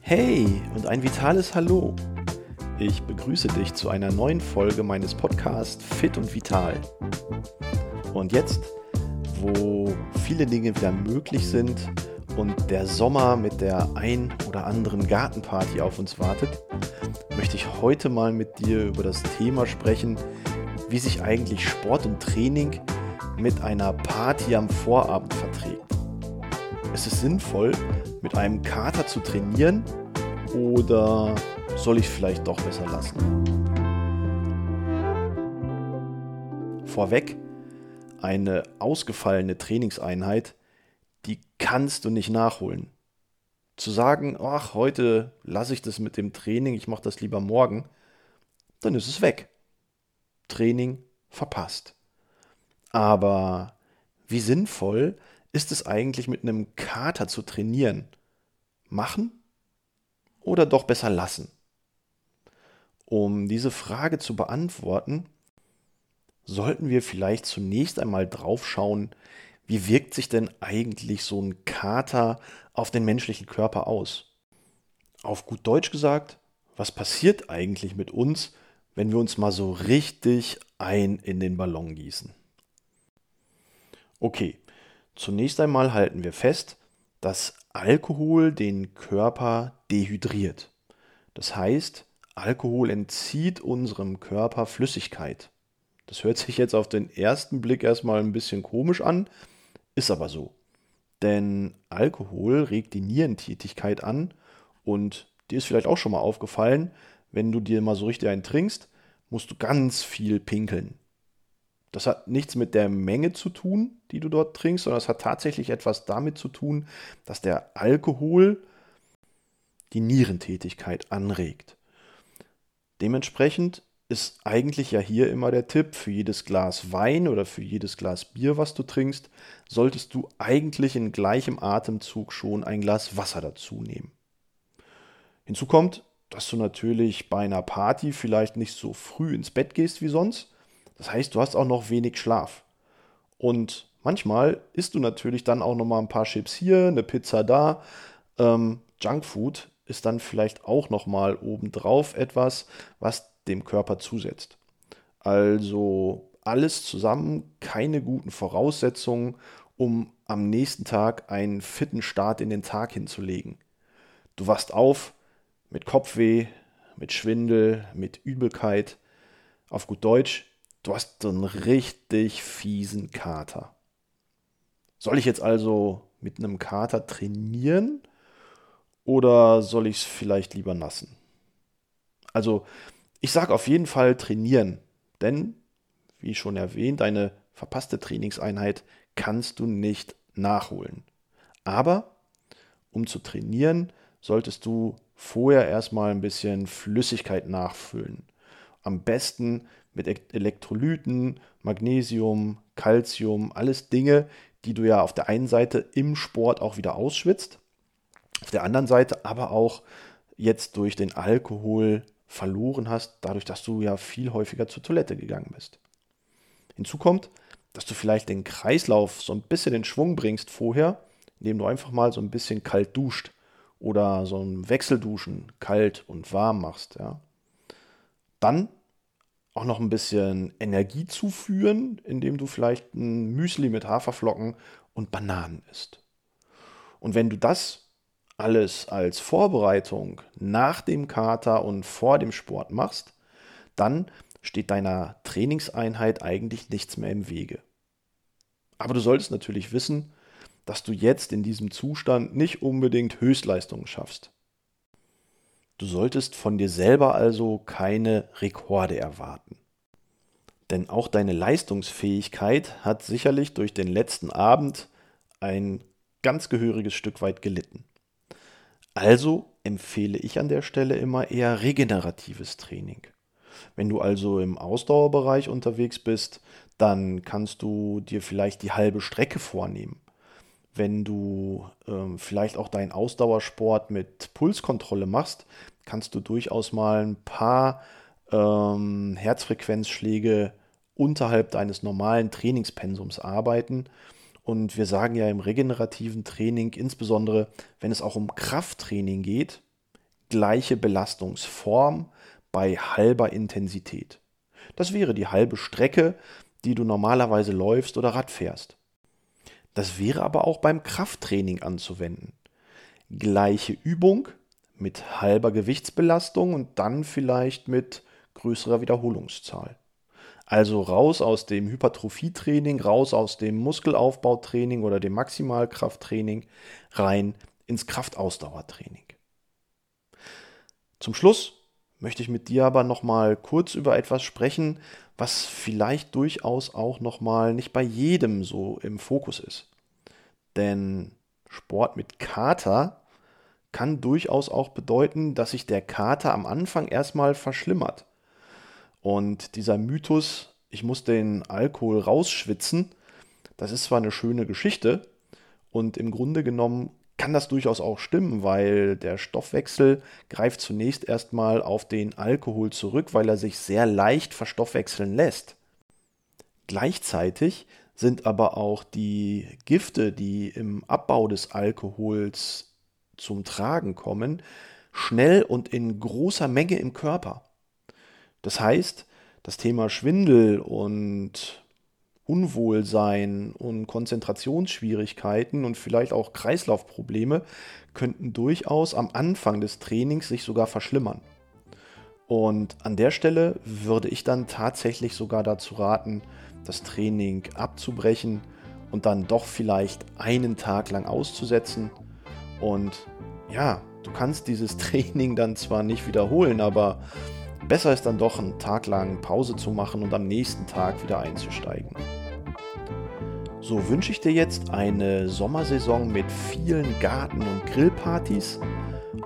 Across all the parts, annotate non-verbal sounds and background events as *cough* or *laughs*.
Hey und ein vitales Hallo. Ich begrüße dich zu einer neuen Folge meines Podcasts Fit und Vital. Und jetzt, wo viele Dinge wieder möglich sind und der Sommer mit der ein oder anderen Gartenparty auf uns wartet, möchte ich heute mal mit dir über das Thema sprechen, wie sich eigentlich Sport und Training mit einer Party am Vorabend verträgt. Ist es sinnvoll, mit einem Kater zu trainieren oder soll ich vielleicht doch besser lassen? Vorweg, eine ausgefallene Trainingseinheit, die kannst du nicht nachholen. Zu sagen, ach, heute lasse ich das mit dem Training, ich mache das lieber morgen, dann ist es weg. Training verpasst. Aber wie sinnvoll ist es eigentlich mit einem Kater zu trainieren? Machen oder doch besser lassen? Um diese Frage zu beantworten, sollten wir vielleicht zunächst einmal drauf schauen, wie wirkt sich denn eigentlich so ein Kater auf den menschlichen Körper aus? Auf gut Deutsch gesagt, was passiert eigentlich mit uns, wenn wir uns mal so richtig ein in den Ballon gießen? Okay, zunächst einmal halten wir fest, dass Alkohol den Körper dehydriert. Das heißt, Alkohol entzieht unserem Körper Flüssigkeit. Das hört sich jetzt auf den ersten Blick erstmal ein bisschen komisch an, ist aber so. Denn Alkohol regt die Nierentätigkeit an und dir ist vielleicht auch schon mal aufgefallen, wenn du dir mal so richtig einen trinkst, musst du ganz viel pinkeln. Das hat nichts mit der Menge zu tun, die du dort trinkst, sondern es hat tatsächlich etwas damit zu tun, dass der Alkohol die Nierentätigkeit anregt. Dementsprechend ist eigentlich ja hier immer der Tipp, für jedes Glas Wein oder für jedes Glas Bier, was du trinkst, solltest du eigentlich in gleichem Atemzug schon ein Glas Wasser dazu nehmen. Hinzu kommt, dass du natürlich bei einer Party vielleicht nicht so früh ins Bett gehst wie sonst. Das heißt, du hast auch noch wenig Schlaf. Und manchmal isst du natürlich dann auch noch mal ein paar Chips hier, eine Pizza da. Ähm, Junkfood ist dann vielleicht auch noch mal obendrauf etwas, was dem Körper zusetzt. Also alles zusammen keine guten Voraussetzungen, um am nächsten Tag einen fitten Start in den Tag hinzulegen. Du wachst auf mit Kopfweh, mit Schwindel, mit Übelkeit. Auf gut Deutsch, du hast einen richtig fiesen Kater. Soll ich jetzt also mit einem Kater trainieren oder soll ich es vielleicht lieber nassen? Also ich sage auf jeden Fall trainieren, denn, wie schon erwähnt, eine verpasste Trainingseinheit kannst du nicht nachholen. Aber um zu trainieren, solltest du vorher erstmal ein bisschen Flüssigkeit nachfüllen. Am besten mit Elektrolyten, Magnesium, Calcium, alles Dinge, die du ja auf der einen Seite im Sport auch wieder ausschwitzt, auf der anderen Seite aber auch jetzt durch den Alkohol verloren hast, dadurch, dass du ja viel häufiger zur Toilette gegangen bist. Hinzu kommt, dass du vielleicht den Kreislauf so ein bisschen in Schwung bringst vorher, indem du einfach mal so ein bisschen kalt duscht oder so ein Wechselduschen kalt und warm machst. Ja. Dann auch noch ein bisschen Energie zuführen, indem du vielleicht ein Müsli mit Haferflocken und Bananen isst. Und wenn du das alles als Vorbereitung nach dem Kater und vor dem Sport machst, dann steht deiner Trainingseinheit eigentlich nichts mehr im Wege. Aber du solltest natürlich wissen, dass du jetzt in diesem Zustand nicht unbedingt Höchstleistungen schaffst. Du solltest von dir selber also keine Rekorde erwarten. Denn auch deine Leistungsfähigkeit hat sicherlich durch den letzten Abend ein ganz gehöriges Stück weit gelitten. Also empfehle ich an der Stelle immer eher regeneratives Training. Wenn du also im Ausdauerbereich unterwegs bist, dann kannst du dir vielleicht die halbe Strecke vornehmen. Wenn du ähm, vielleicht auch deinen Ausdauersport mit Pulskontrolle machst, kannst du durchaus mal ein paar ähm, Herzfrequenzschläge unterhalb deines normalen Trainingspensums arbeiten Und wir sagen ja im regenerativen Training, insbesondere wenn es auch um Krafttraining geht, gleiche Belastungsform bei halber Intensität. Das wäre die halbe Strecke, die du normalerweise läufst oder Rad fährst. Das wäre aber auch beim Krafttraining anzuwenden. Gleiche Übung mit halber Gewichtsbelastung und dann vielleicht mit größerer Wiederholungszahl. Also raus aus dem Hypertrophietraining, raus aus dem Muskelaufbautraining oder dem Maximalkrafttraining, rein ins Kraftausdauertraining. Zum Schluss möchte ich mit dir aber noch mal kurz über etwas sprechen, was vielleicht durchaus auch noch mal nicht bei jedem so im Fokus ist. Denn Sport mit Kater kann durchaus auch bedeuten, dass sich der Kater am Anfang erstmal verschlimmert. Und dieser Mythos, ich muss den Alkohol rausschwitzen, das ist zwar eine schöne Geschichte und im Grunde genommen kann das durchaus auch stimmen, weil der Stoffwechsel greift zunächst erstmal auf den Alkohol zurück, weil er sich sehr leicht verstoffwechseln lässt. Gleichzeitig sind aber auch die Gifte, die im Abbau des Alkohols zum Tragen kommen, schnell und in großer Menge im Körper. Das heißt, das Thema Schwindel und Unwohlsein und Konzentrationsschwierigkeiten und vielleicht auch Kreislaufprobleme könnten durchaus am Anfang des Trainings sich sogar verschlimmern. Und an der Stelle würde ich dann tatsächlich sogar dazu raten, das Training abzubrechen und dann doch vielleicht einen Tag lang auszusetzen. Und ja, du kannst dieses *laughs* Training dann zwar nicht wiederholen, aber besser ist dann doch einen Tag lang Pause zu machen und am nächsten Tag wieder einzusteigen. So wünsche ich dir jetzt eine Sommersaison mit vielen Garten- und Grillpartys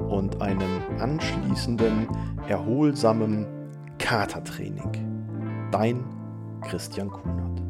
und einem anschließenden, erholsamen Katertraining. Dein Christian Kunert.